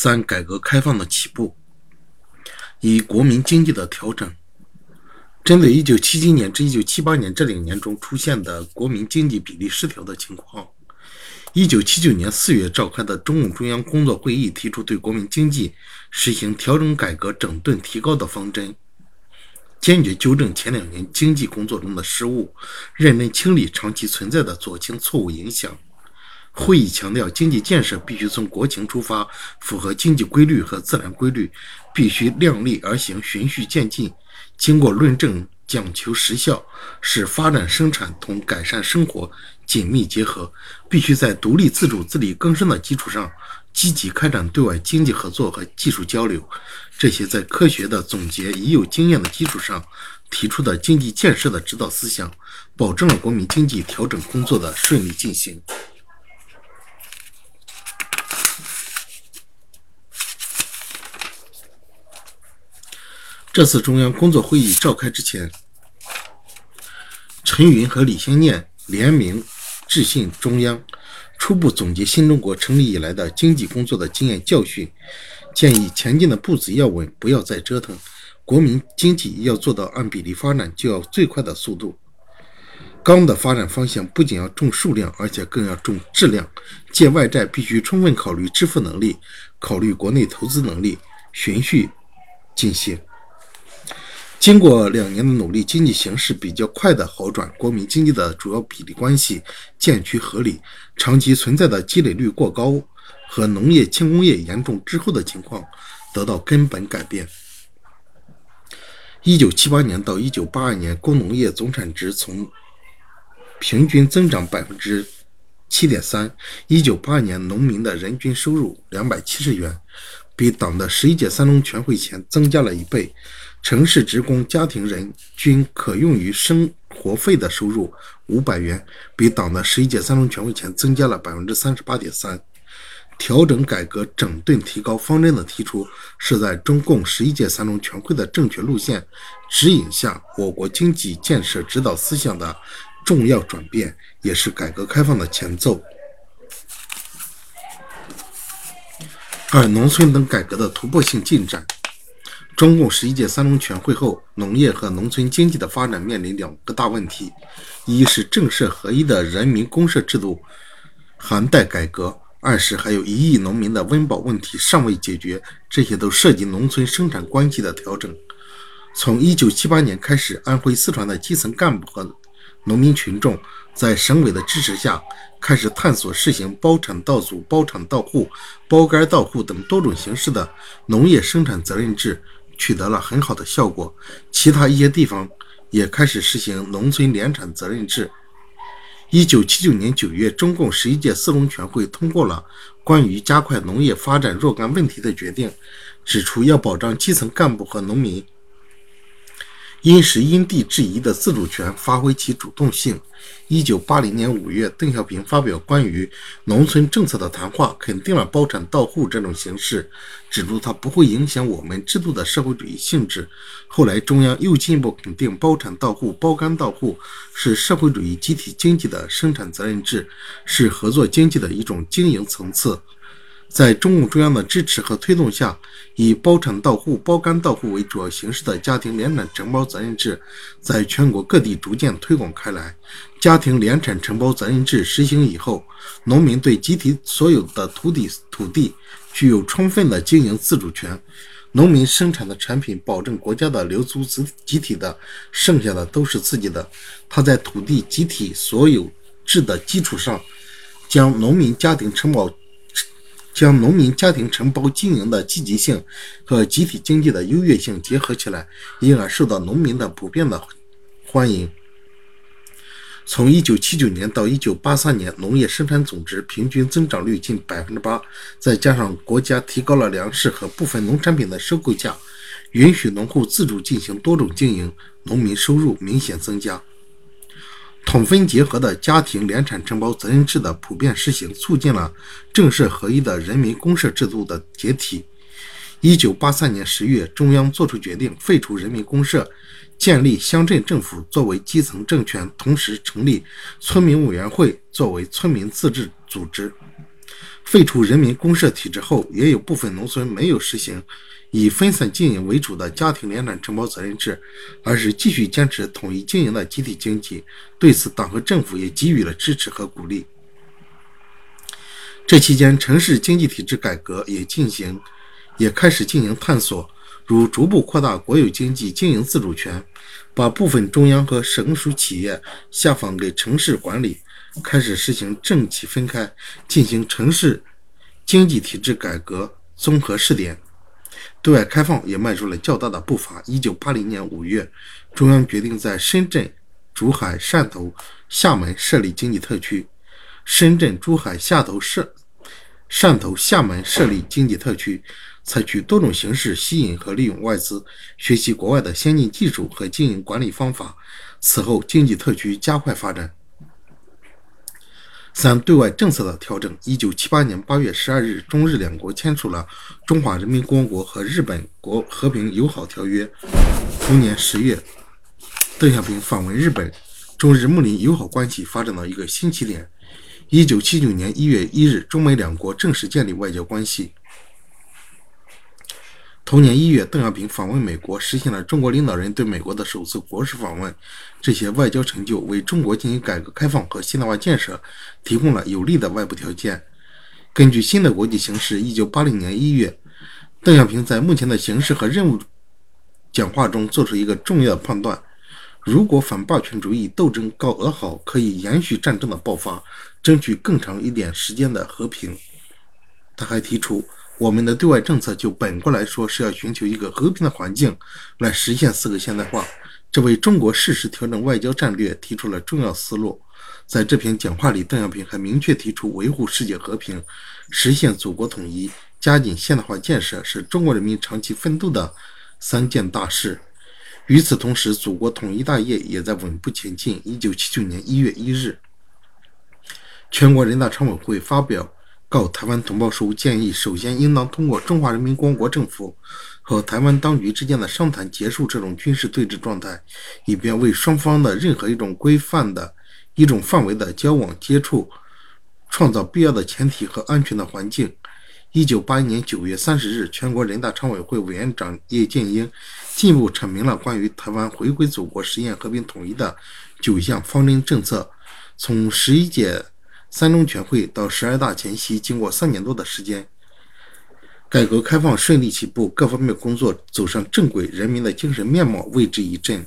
三、改革开放的起步。一、国民经济的调整。针对1977年至1978年这两年中出现的国民经济比例失调的情况，1979年4月召开的中共中央工作会议提出对国民经济实行调整改革、整顿提高的方针，坚决纠正前两年经济工作中的失误，认真清理长期存在的左倾错误影响。会议强调，经济建设必须从国情出发，符合经济规律和自然规律，必须量力而行、循序渐进。经过论证，讲求实效，使发展生产同改善生活紧密结合。必须在独立自主、自力更生的基础上，积极开展对外经济合作和技术交流。这些在科学的总结、已有经验的基础上提出的经济建设的指导思想，保证了国民经济调整工作的顺利进行。这次中央工作会议召开之前，陈云和李先念联名致信中央，初步总结新中国成立以来的经济工作的经验教训，建议前进的步子要稳，不要再折腾。国民经济要做到按比例发展，就要最快的速度。钢的发展方向不仅要重数量，而且更要重质量。借外债必须充分考虑支付能力，考虑国内投资能力，循序进行。经过两年的努力，经济形势比较快的好转，国民经济的主要比例关系渐趋合理，长期存在的积累率过高和农业轻工业严重滞后的情况得到根本改变。一九七八年到一九八二年，工农业总产值从平均增长百分之七点三。一九八二年，农民的人均收入两百七十元，比党的十一届三中全会前增加了一倍。城市职工家庭人均可用于生活费的收入五百元，比党的十一届三中全会前增加了百分之三十八点三。调整改革、整顿提高方针的提出，是在中共十一届三中全会的正确路线指引下，我国经济建设指导思想的重要转变，也是改革开放的前奏。二、农村等改革的突破性进展。中共十一届三中全会后，农业和农村经济的发展面临两个大问题：一是政社合一的人民公社制度还待改革；二是还有一亿农民的温饱问题尚未解决，这些都涉及农村生产关系的调整。从一九七八年开始，安徽、四川的基层干部和农民群众在省委的支持下，开始探索实行包产到组、包产到户、包干到户等多种形式的农业生产责任制。取得了很好的效果，其他一些地方也开始实行农村联产责任制。一九七九年九月，中共十一届四中全会通过了关于加快农业发展若干问题的决定，指出要保障基层干部和农民。因时因地制宜的自主权，发挥其主动性。一九八零年五月，邓小平发表关于农村政策的谈话，肯定了包产到户这种形式，指出它不会影响我们制度的社会主义性质。后来，中央又进一步肯定包产到户、包干到户是社会主义集体经济的生产责任制，是合作经济的一种经营层次。在中共中央的支持和推动下，以包产到户、包干到户为主要形式的家庭联产承包责任制，在全国各地逐渐推广开来。家庭联产承包责任制实行以后，农民对集体所有的土地土地具有充分的经营自主权。农民生产的产品保证国家的留足集集体的，剩下的都是自己的。他在土地集体所有制的基础上，将农民家庭承包。将农民家庭承包经营的积极性和集体经济的优越性结合起来，因而受到农民的普遍的欢迎。从1979年到1983年，农业生产总值平均增长率近百分之八，再加上国家提高了粮食和部分农产品的收购价，允许农户自主进行多种经营，农民收入明显增加。统分结合的家庭联产承包责任制的普遍实行，促进了政社合一的人民公社制度的解体。一九八三年十月，中央作出决定，废除人民公社，建立乡镇政府作为基层政权，同时成立村民委员会作为村民自治组织。废除人民公社体制后，也有部分农村没有实行以分散经营为主的家庭联产承包责任制，而是继续坚持统一经营的集体经济。对此，党和政府也给予了支持和鼓励。这期间，城市经济体制改革也进行，也开始进行探索，如逐步扩大国有经济经营自主权，把部分中央和省属企业下放给城市管理，开始实行政企分开，进行城市经济体制改革综合试点。对外开放也迈出了较大的步伐。一九八零年五月，中央决定在深圳、珠海、汕头、厦门设立经济特区。深圳、珠海、汕头设汕头、厦门设立经济特区，采取多种形式吸引和利用外资，学习国外的先进技术和经营管理方法。此后，经济特区加快发展。三、对外政策的调整。一九七八年八月十二日，中日两国签署了《中华人民共和国和日本国和平友好条约》。同年十月，邓小平访问日本，中日睦邻友好关系发展到一个新起点。一九七九年一月一日，中美两国正式建立外交关系。同年一月，邓小平访问美国，实现了中国领导人对美国的首次国事访问。这些外交成就为中国进行改革开放和现代化建设提供了有利的外部条件。根据新的国际形势，一九八零年一月，邓小平在目前的形势和任务讲话中做出一个重要判断。如果反霸权主义斗争搞得好，可以延续战争的爆发，争取更长一点时间的和平。他还提出，我们的对外政策就本国来说是要寻求一个和平的环境，来实现四个现代化。这为中国适时调整外交战略提出了重要思路。在这篇讲话里，邓小平还明确提出，维护世界和平、实现祖国统一、加紧现代化建设是中国人民长期奋斗的三件大事。与此同时，祖国统一大业也在稳步前进。一九七九年一月一日，全国人大常委会发表《告台湾同胞书》，建议首先应当通过中华人民共和国政府和台湾当局之间的商谈，结束这种军事对峙状态，以便为双方的任何一种规范的一种范围的交往接触创造必要的前提和安全的环境。一九八一年九月三十日，全国人大常委会委员长叶剑英进一步阐明了关于台湾回归祖国、实现和平统一的九项方针政策。从十一届三中全会到十二大前夕，经过三年多的时间，改革开放顺利起步，各方面工作走上正轨，人民的精神面貌为之一振。